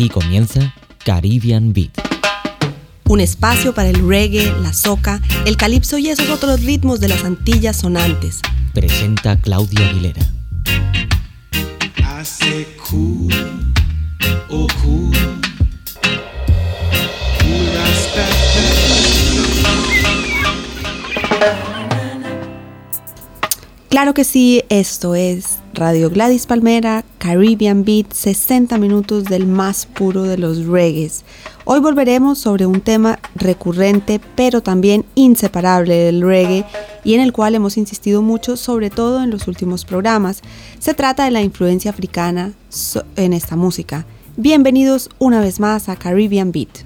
Aquí comienza Caribbean Beat. Un espacio para el reggae, la soca, el calipso y esos otros ritmos de las Antillas sonantes. Presenta Claudia Aguilera. Oh, Claro que sí, esto es Radio Gladys Palmera, Caribbean Beat, 60 minutos del más puro de los reggaes. Hoy volveremos sobre un tema recurrente pero también inseparable del reggae y en el cual hemos insistido mucho, sobre todo en los últimos programas. Se trata de la influencia africana en esta música. Bienvenidos una vez más a Caribbean Beat.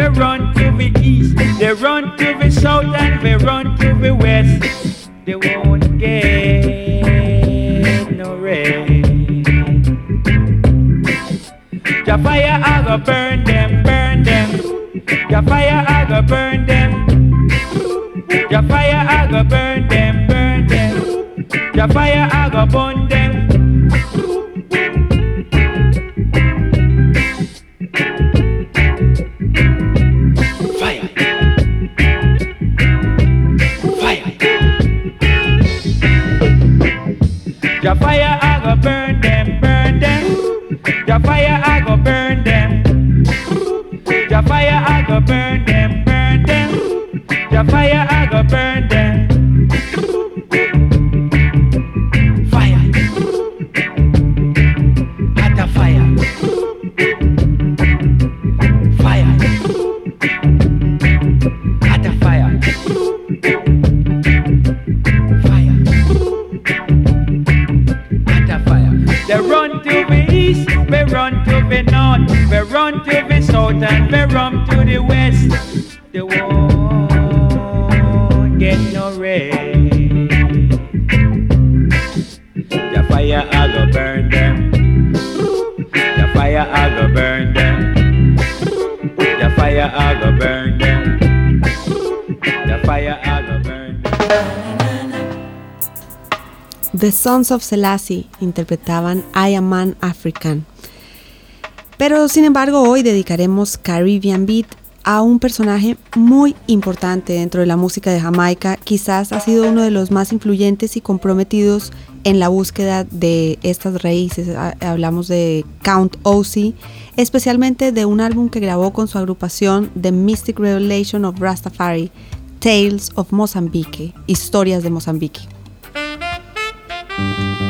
we run to the east, they run to the south, and we run to the west. They won't get no rest. The fire I go burn them, burn them. The fire I go burn them. The fire I go burn them, burn them. The fire I go burn Sons of Selassie interpretaban I Am Man African. Pero sin embargo hoy dedicaremos Caribbean Beat a un personaje muy importante dentro de la música de Jamaica, quizás ha sido uno de los más influyentes y comprometidos en la búsqueda de estas raíces. Hablamos de Count Ossie, especialmente de un álbum que grabó con su agrupación The Mystic Revelation of Rastafari, Tales of Mozambique, Historias de Mozambique. Thank you.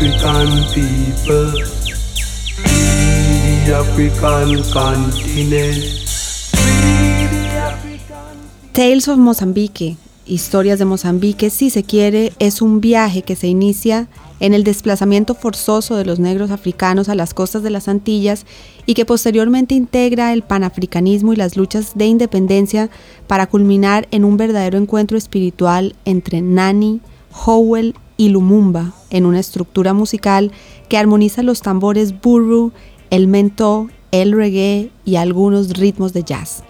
People, African continent. Tales of Mozambique, Historias de Mozambique, si se quiere, es un viaje que se inicia en el desplazamiento forzoso de los negros africanos a las costas de las Antillas y que posteriormente integra el panafricanismo y las luchas de independencia para culminar en un verdadero encuentro espiritual entre Nani, Howell y Lumumba en una estructura musical que armoniza los tambores burru, el mento, el reggae y algunos ritmos de jazz.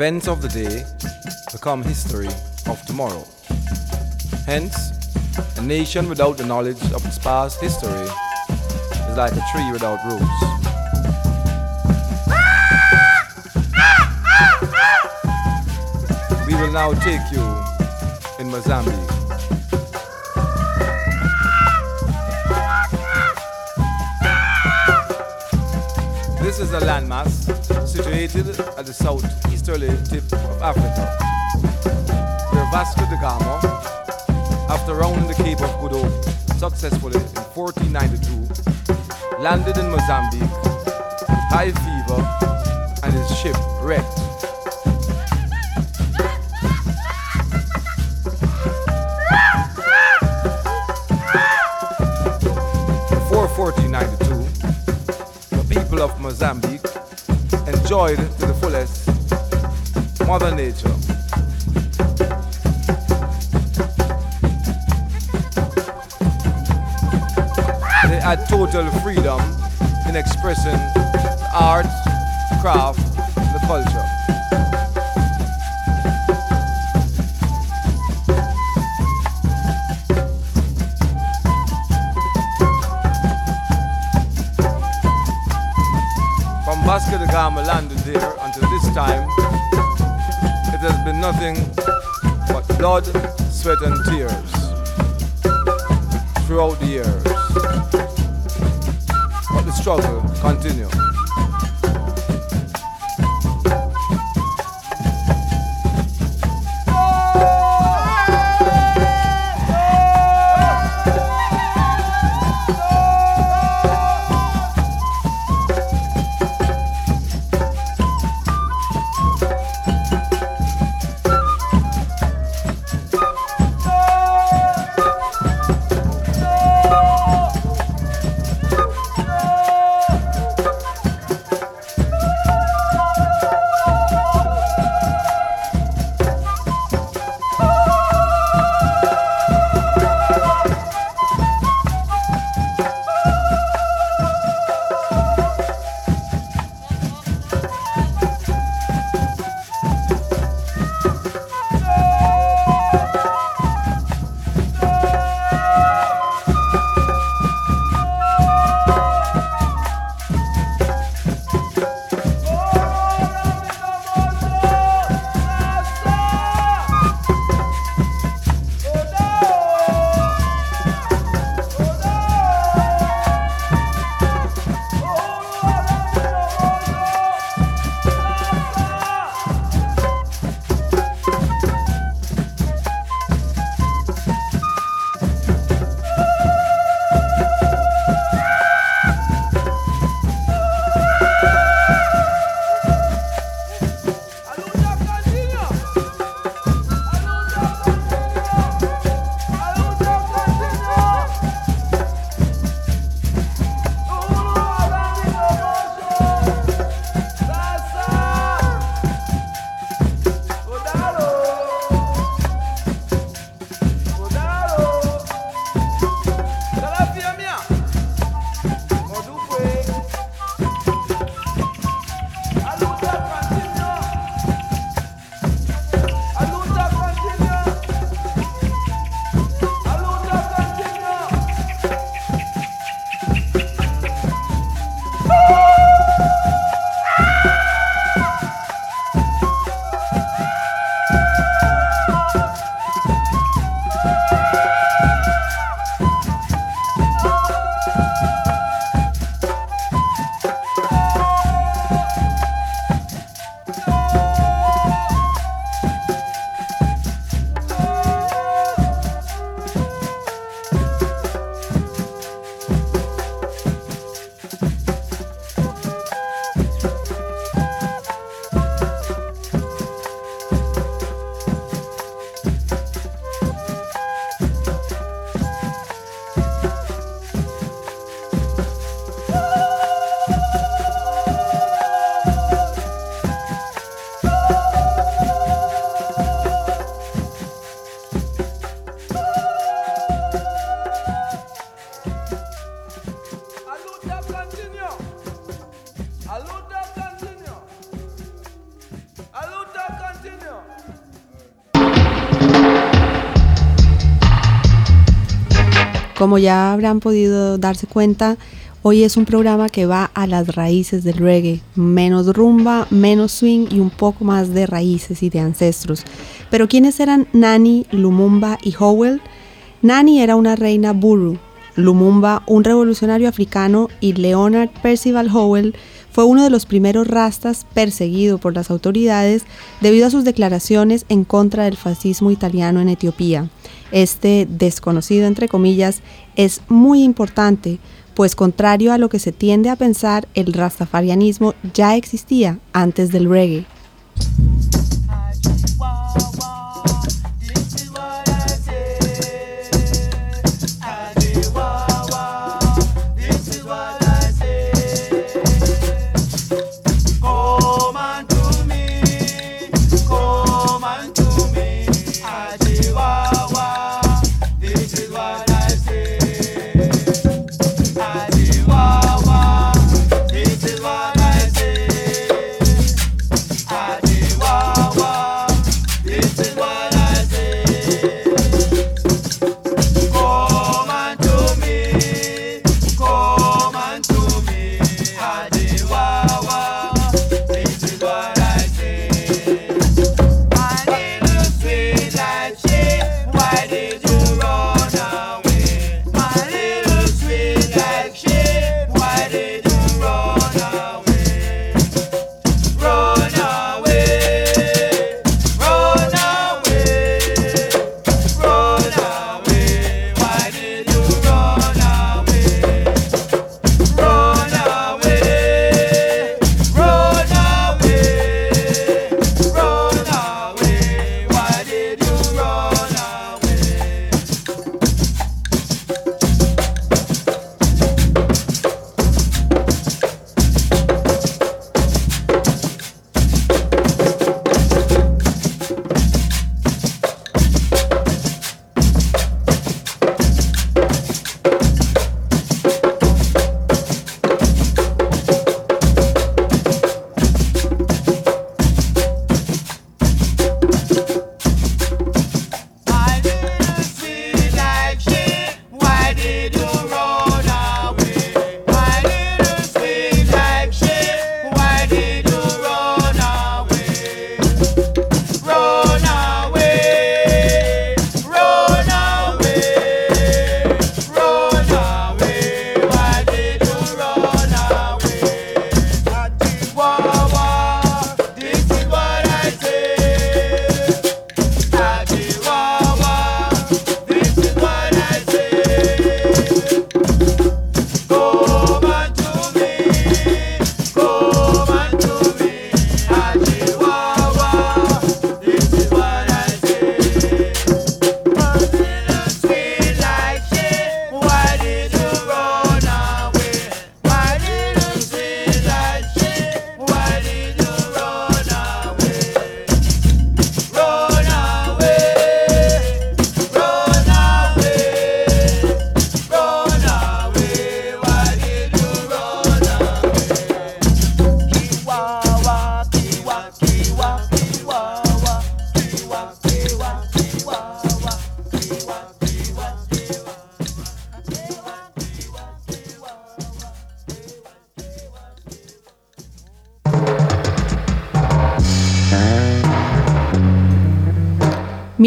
Events of the day become history of tomorrow. Hence, a nation without the knowledge of its past history is like a tree without roots. We will now take you in Mozambique. This is a landmass situated at the southeasterly tip of Africa, where Vasco da Gama, after rounding the Cape of Good Hope successfully in 1492, landed in Mozambique with high fever and his ship wrecked. Mozambique enjoyed to the fullest Mother Nature. They had total freedom in expressing the art, craft, the culture. Gama landed there until this time, it has been nothing but blood, sweat, and tears throughout the years. But the struggle continues. Como ya habrán podido darse cuenta, hoy es un programa que va a las raíces del reggae, menos rumba, menos swing y un poco más de raíces y de ancestros. Pero ¿quiénes eran Nani, Lumumba y Howell? Nani era una reina buru, Lumumba un revolucionario africano y Leonard Percival Howell fue uno de los primeros rastas perseguido por las autoridades debido a sus declaraciones en contra del fascismo italiano en Etiopía. Este desconocido, entre comillas, es muy importante, pues contrario a lo que se tiende a pensar, el rastafarianismo ya existía antes del reggae.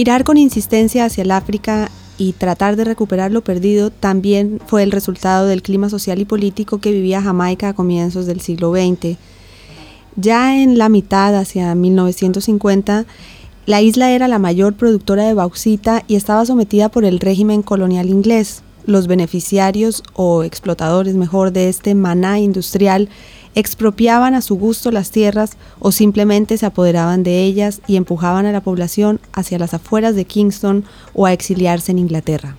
Mirar con insistencia hacia el África y tratar de recuperar lo perdido también fue el resultado del clima social y político que vivía Jamaica a comienzos del siglo XX. Ya en la mitad, hacia 1950, la isla era la mayor productora de bauxita y estaba sometida por el régimen colonial inglés. Los beneficiarios o explotadores mejor de este maná industrial expropiaban a su gusto las tierras o simplemente se apoderaban de ellas y empujaban a la población hacia las afueras de Kingston o a exiliarse en Inglaterra.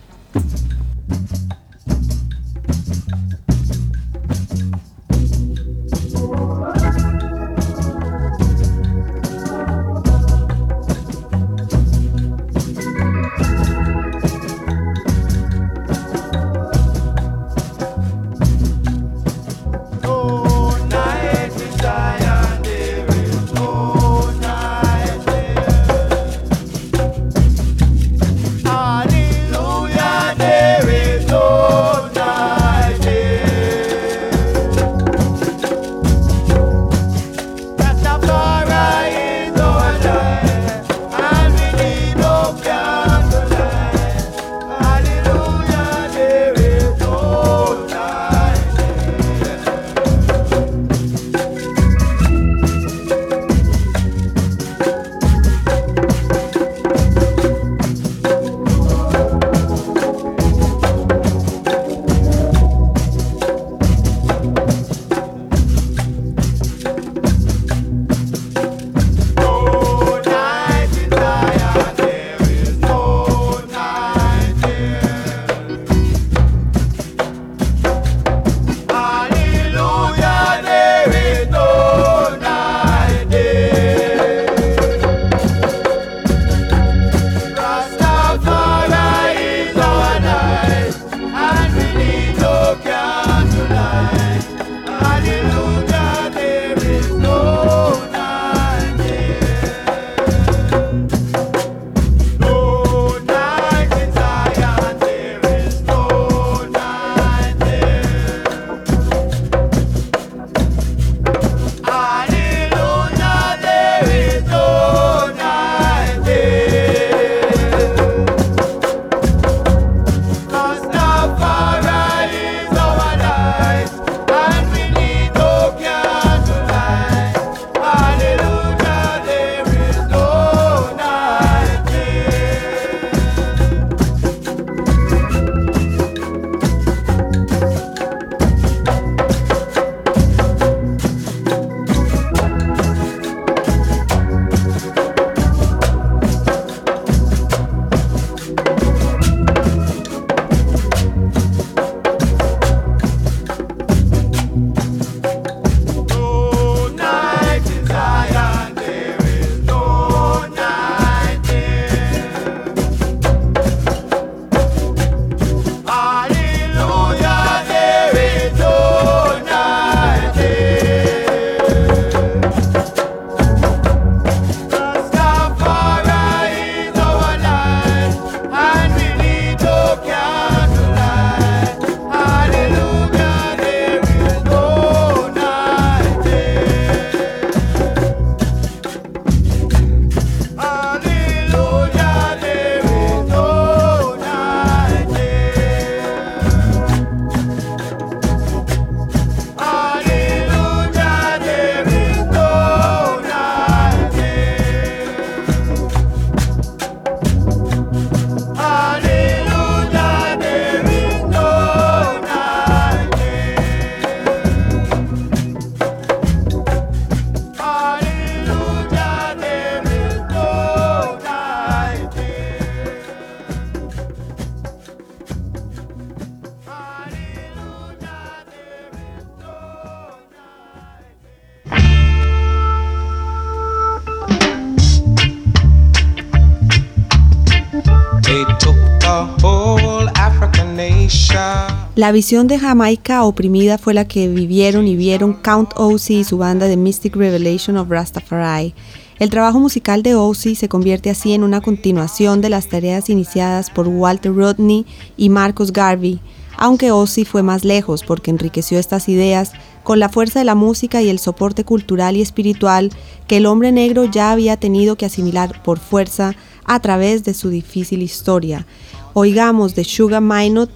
La visión de Jamaica oprimida fue la que vivieron y vieron Count Ossie y su banda de Mystic Revelation of Rastafari. El trabajo musical de Ossie se convierte así en una continuación de las tareas iniciadas por Walter Rodney y Marcus Garvey, aunque Ossie fue más lejos porque enriqueció estas ideas con la fuerza de la música y el soporte cultural y espiritual que el hombre negro ya había tenido que asimilar por fuerza a través de su difícil historia. Oigamos de Sugar Minot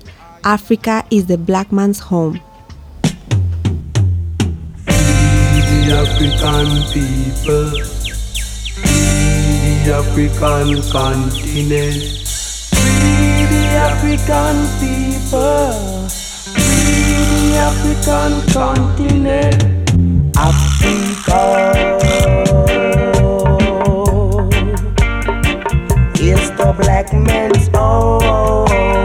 Africa is the black man's home. the African people, the African continent, the African people, the African continent, Africa. Is the black man's home.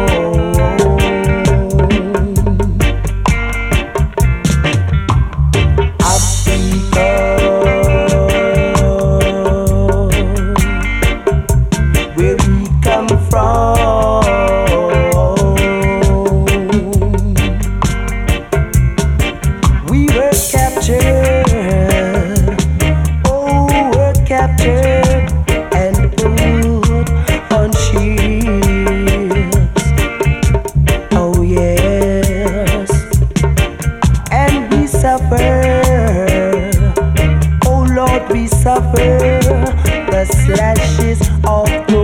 Suffer. The slashes of the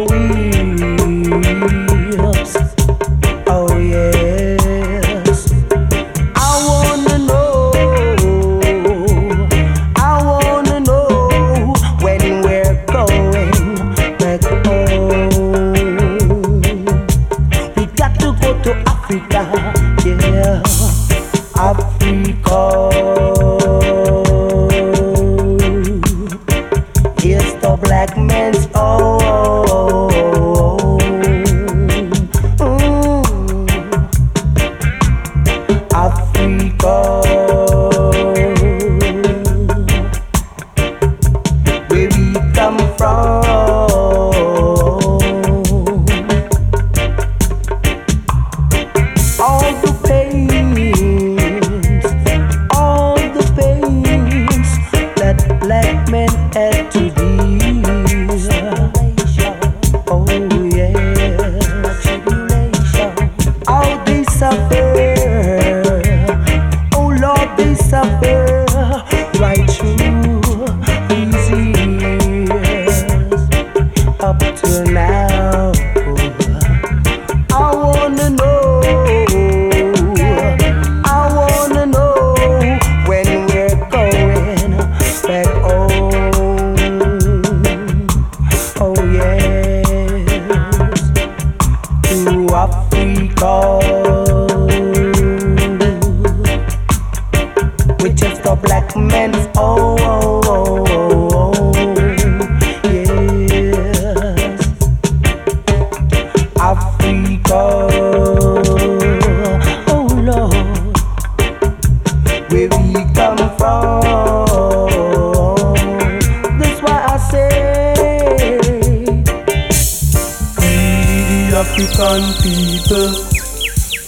African people,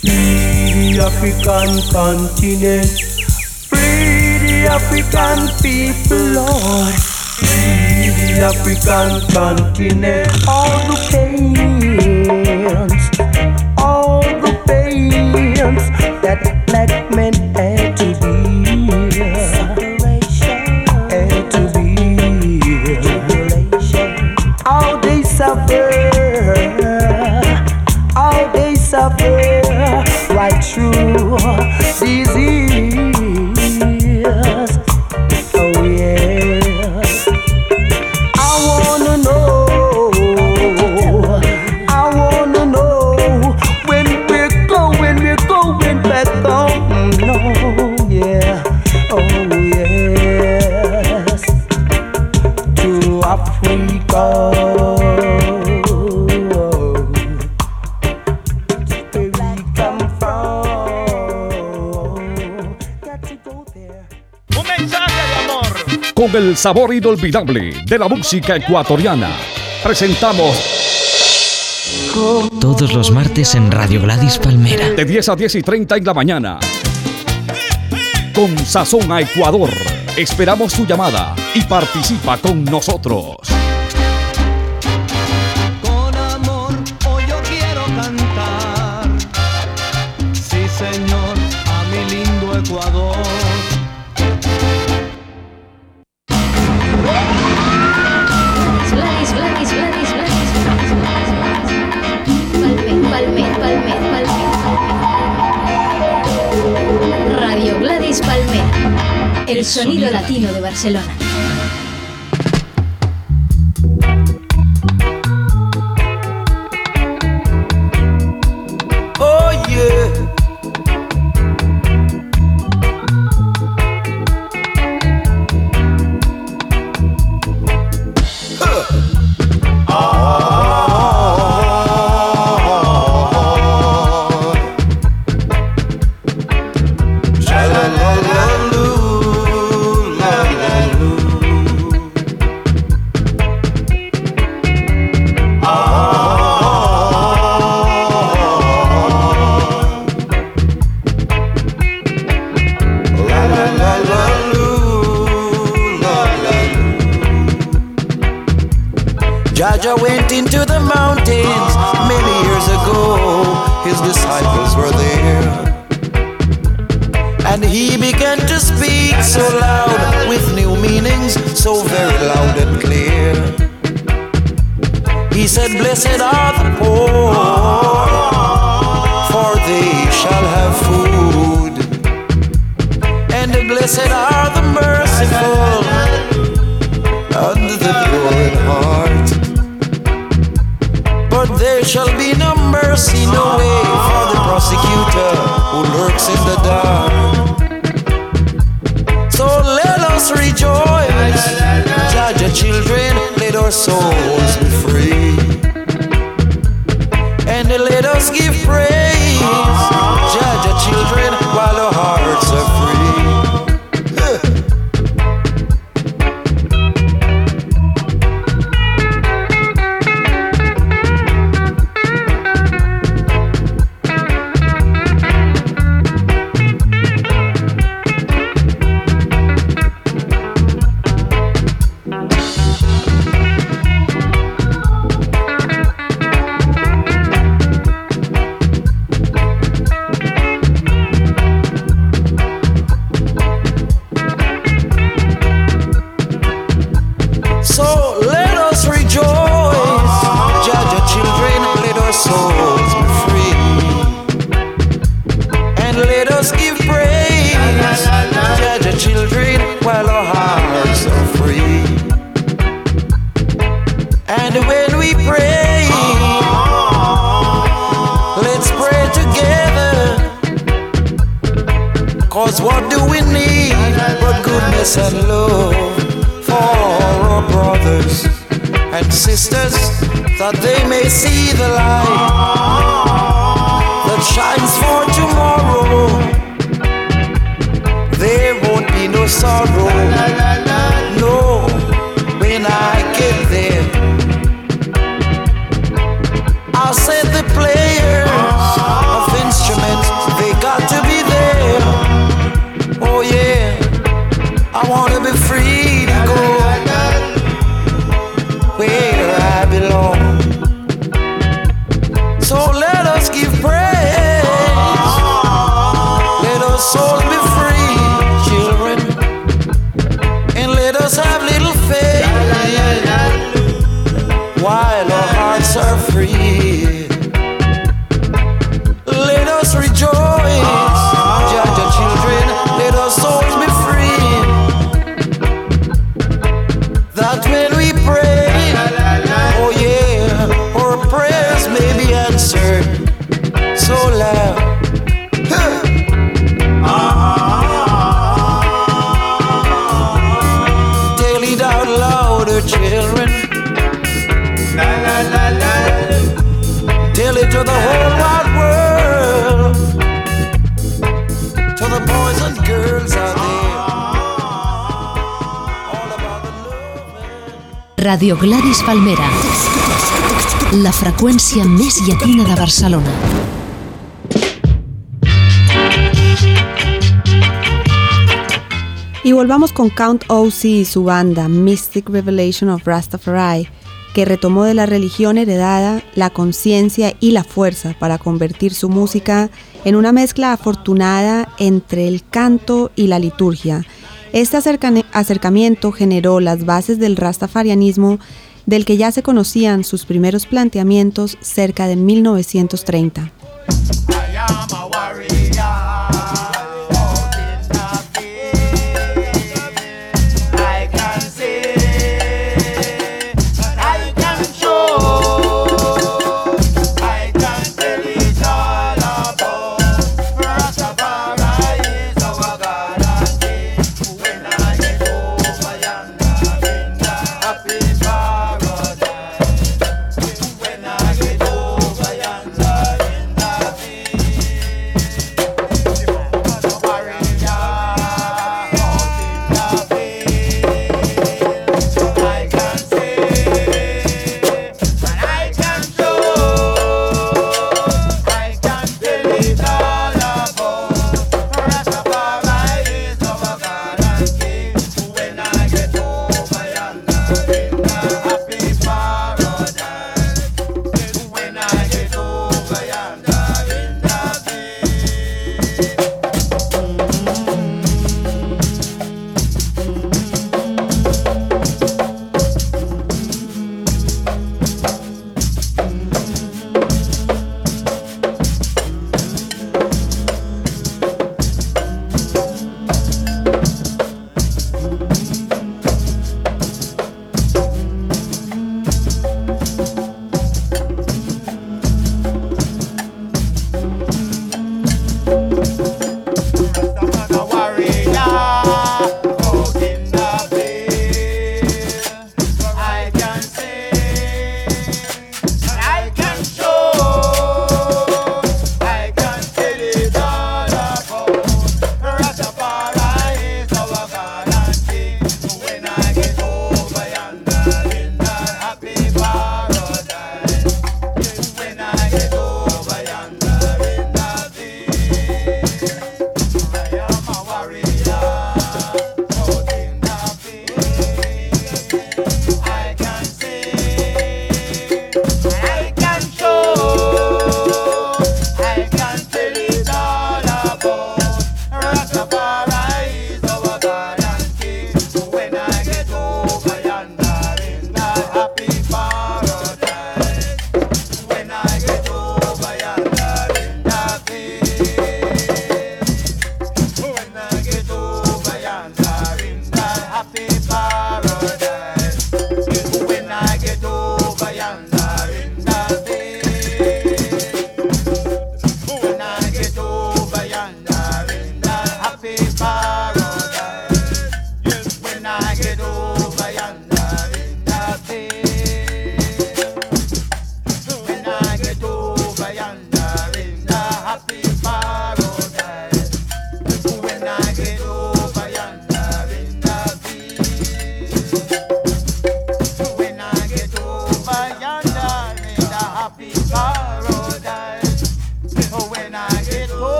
free the African continent, free the African people, Lord. Free the African continent, all the pains, sabor inolvidable de la música ecuatoriana. Presentamos. Todos los martes en Radio Gladys Palmera. De 10 a 10 y 30 en la mañana. Con Sazón a Ecuador. Esperamos su llamada y participa con nosotros. Con amor hoy yo quiero cantar. Sí, señor, a mi lindo Ecuador. Sonido Latino de Barcelona. soul. Gladys Palmera, la freqüència més llatina de Barcelona. Y volvamos con Count O.C. y su banda Mystic Revelation of Rastafari, que retomó de la religión heredada la conciencia y la fuerza para convertir su música en una mezcla afortunada entre el canto y la liturgia, este acercamiento generó las bases del rastafarianismo del que ya se conocían sus primeros planteamientos cerca de 1930.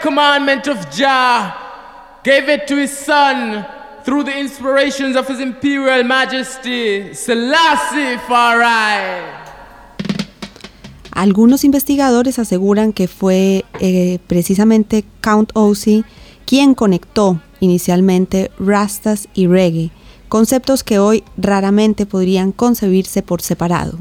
Commandment of Jah, gave it to his son through the inspirations of his imperial majesty, Selassie Farai. Algunos investigadores aseguran que fue eh, precisamente Count Ossie quien conectó inicialmente rastas y reggae, conceptos que hoy raramente podrían concebirse por separado.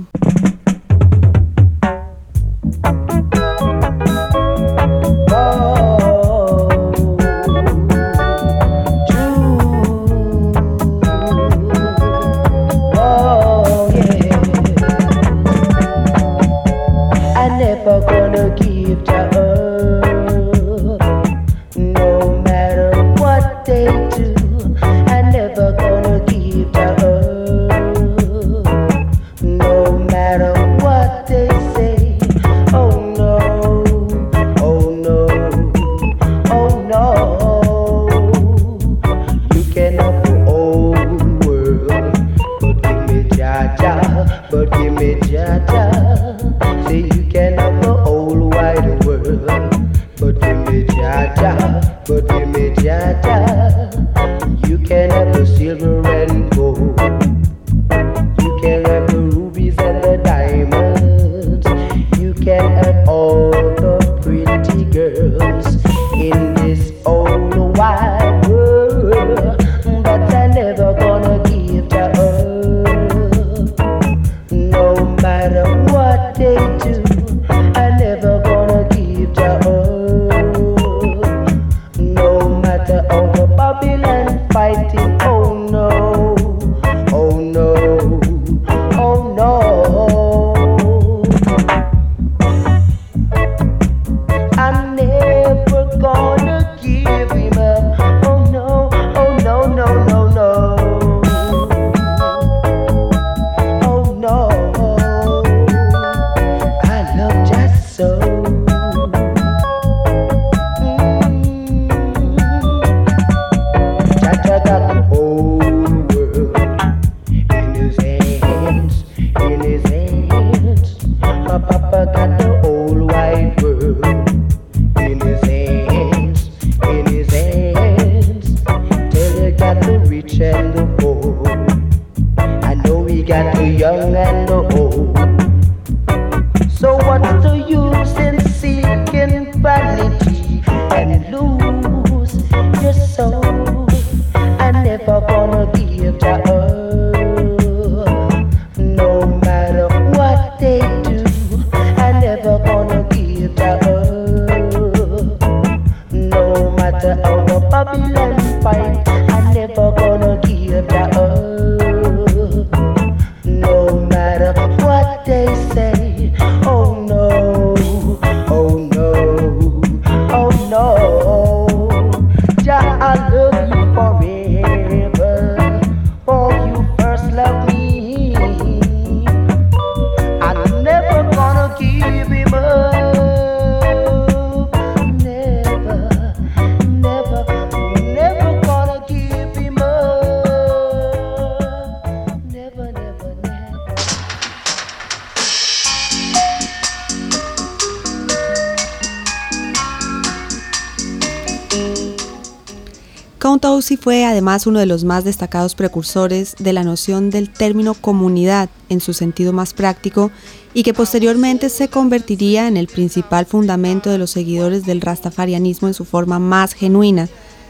Además uno de los más destacados precursores de la noción del término comunidad en su sentido más práctico y que posteriormente se convertiría en el principal fundamento de los seguidores del rastafarianismo en su forma más genuina,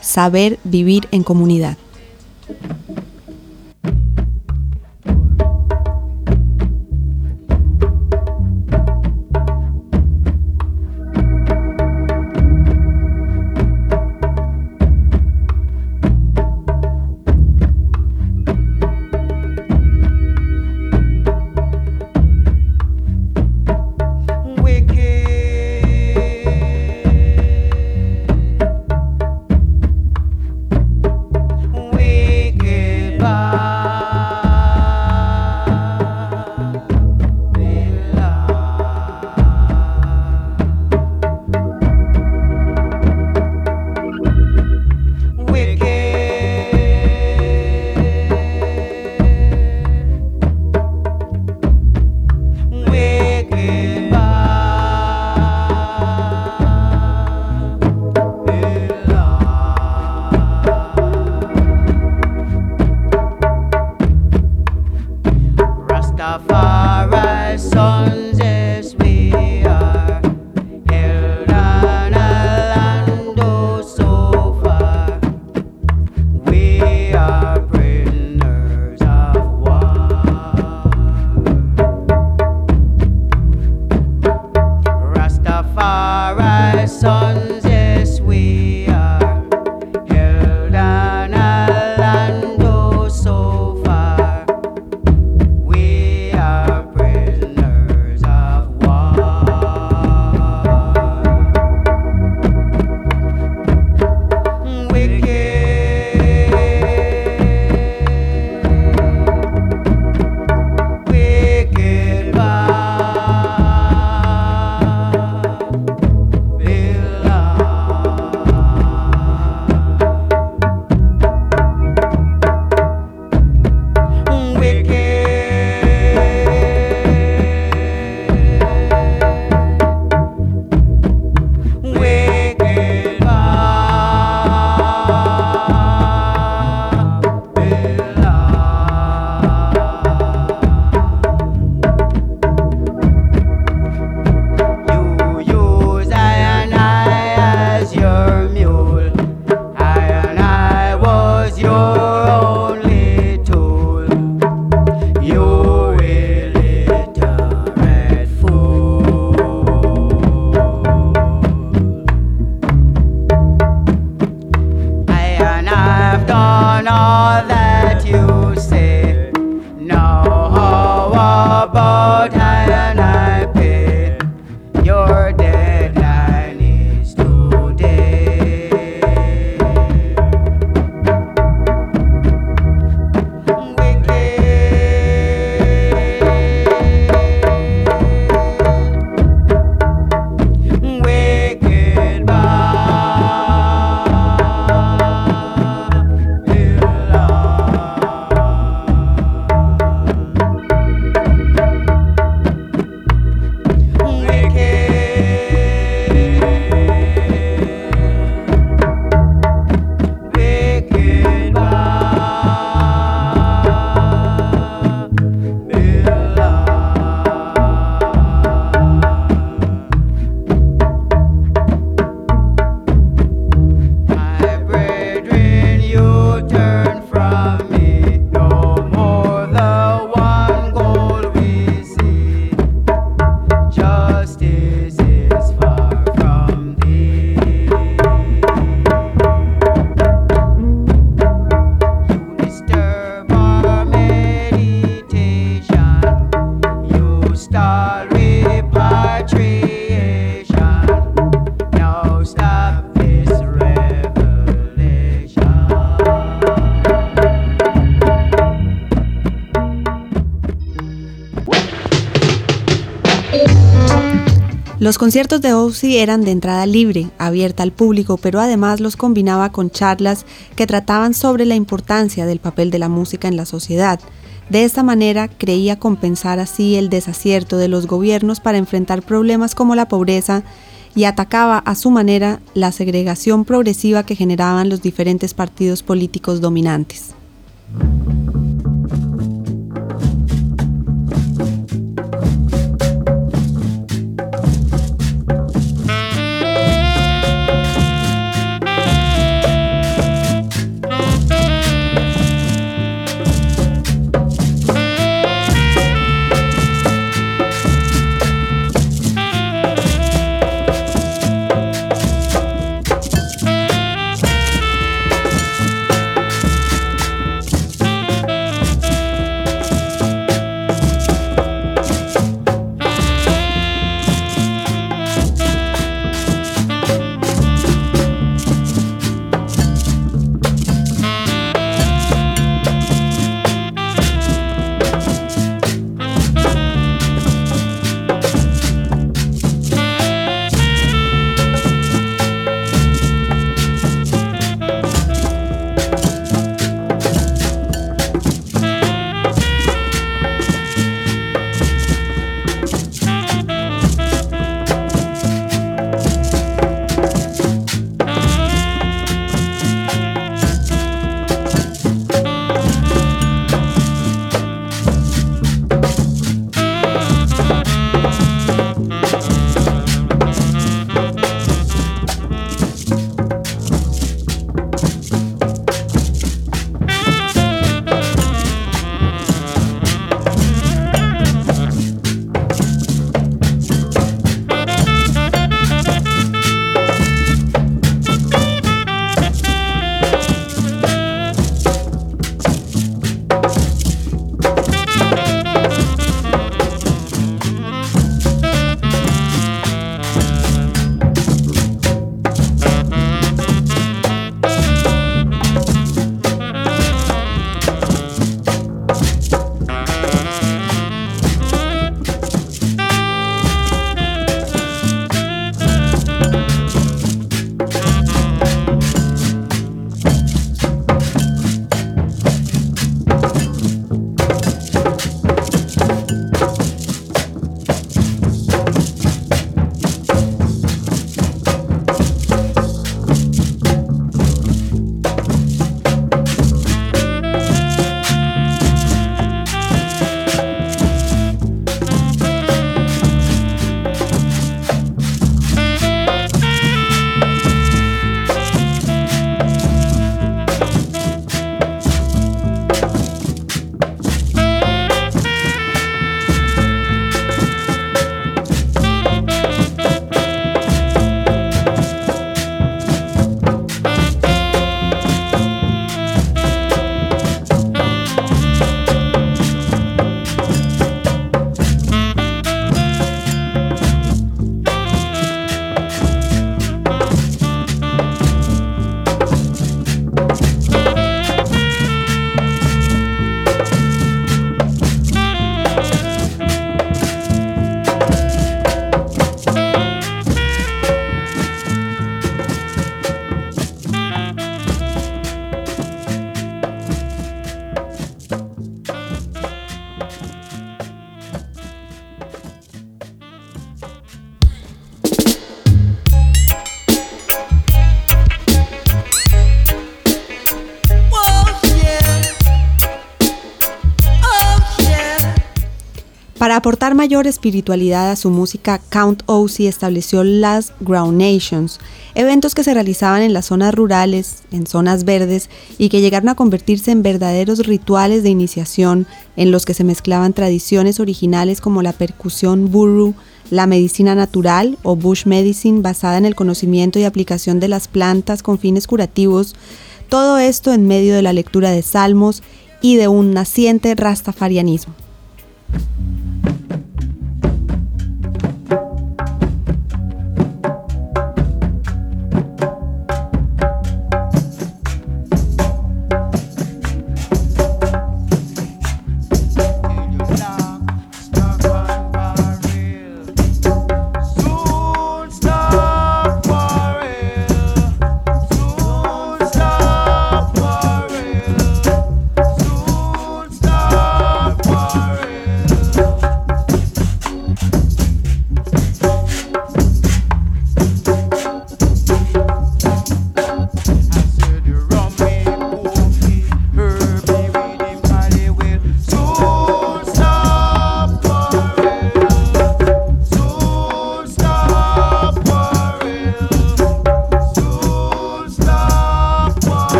saber vivir en comunidad. Los conciertos de Ozzy eran de entrada libre, abierta al público, pero además los combinaba con charlas que trataban sobre la importancia del papel de la música en la sociedad. De esta manera creía compensar así el desacierto de los gobiernos para enfrentar problemas como la pobreza y atacaba a su manera la segregación progresiva que generaban los diferentes partidos políticos dominantes. Aportar mayor espiritualidad a su música, Count Ossie estableció las Ground Nations, eventos que se realizaban en las zonas rurales, en zonas verdes, y que llegaron a convertirse en verdaderos rituales de iniciación en los que se mezclaban tradiciones originales como la percusión burru, la medicina natural o bush medicine basada en el conocimiento y aplicación de las plantas con fines curativos, todo esto en medio de la lectura de salmos y de un naciente rastafarianismo.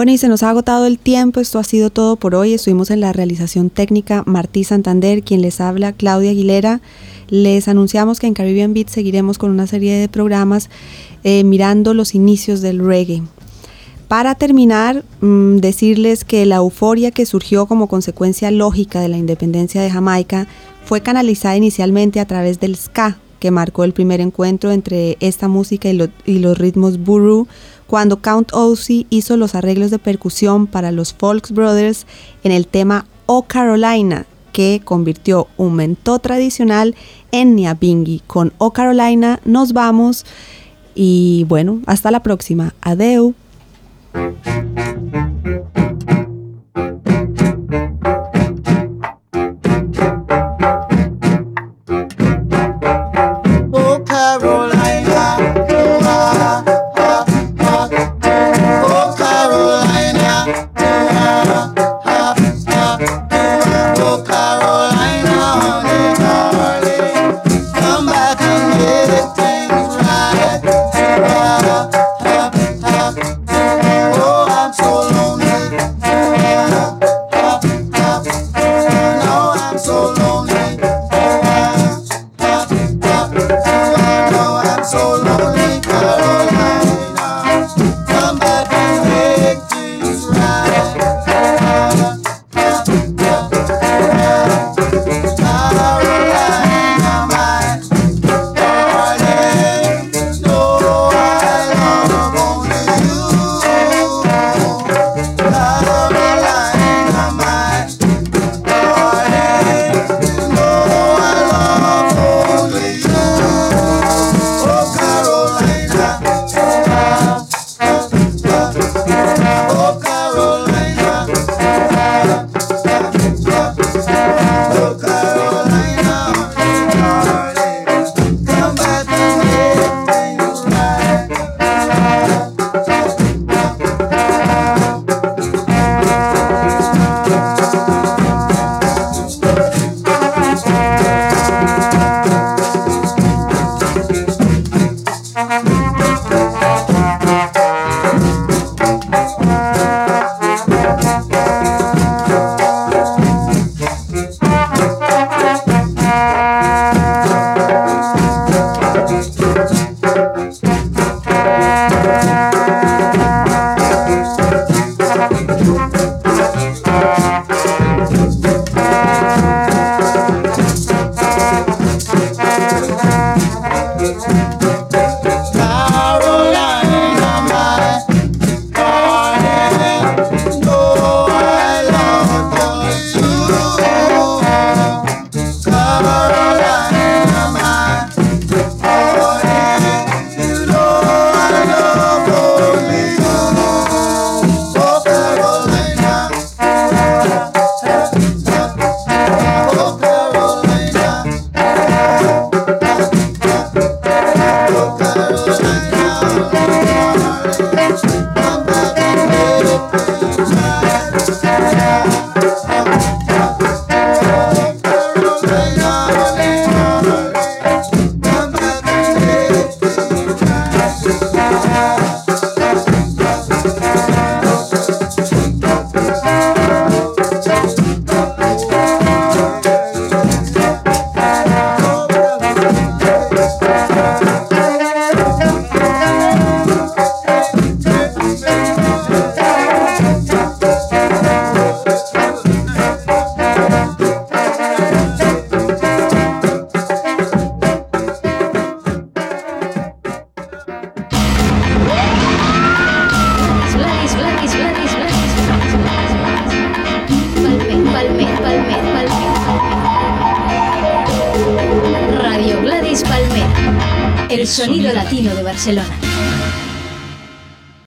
Bueno, y se nos ha agotado el tiempo, esto ha sido todo por hoy. Estuvimos en la realización técnica Martí Santander, quien les habla, Claudia Aguilera. Les anunciamos que en Caribbean Beat seguiremos con una serie de programas eh, mirando los inicios del reggae. Para terminar, mmm, decirles que la euforia que surgió como consecuencia lógica de la independencia de Jamaica fue canalizada inicialmente a través del ska, que marcó el primer encuentro entre esta música y, y los ritmos buru cuando Count Ossie hizo los arreglos de percusión para los Folks Brothers en el tema Oh Carolina, que convirtió un mentó tradicional en Niabingi. Con Oh Carolina nos vamos y bueno, hasta la próxima. Adeu.